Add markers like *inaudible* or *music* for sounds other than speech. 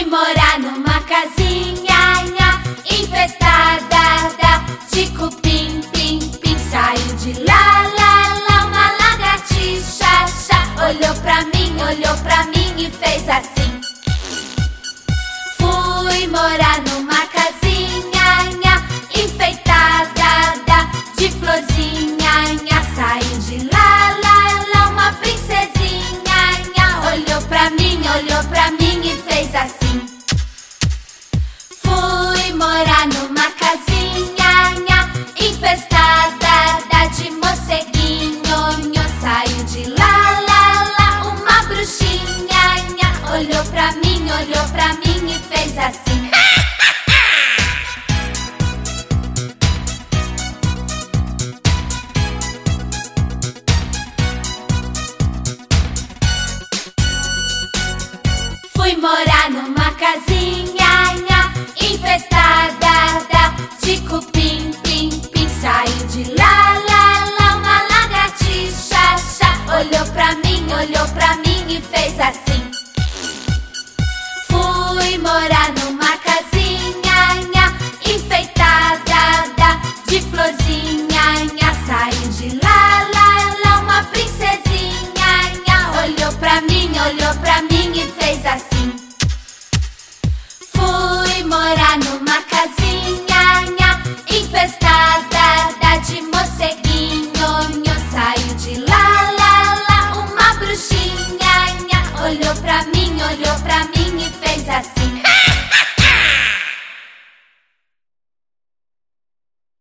Fui morar numa casinha nha, infestada da, de cupim, pim, pim. Saiu de lá, lá, lá, uma lagartixa, xa. Olhou pra mim, olhou pra mim e fez assim. Fui morar numa olhou pra mim e fez assim. *laughs* Fui morar numa casinha nha, infestada da, de cupim, pim, pim. Saiu de lá, lá, lá, uma lagartixa, xa. Olhou pra mim, olhou pra mim e fez assim. pra mim, olhou pra mim e fez assim.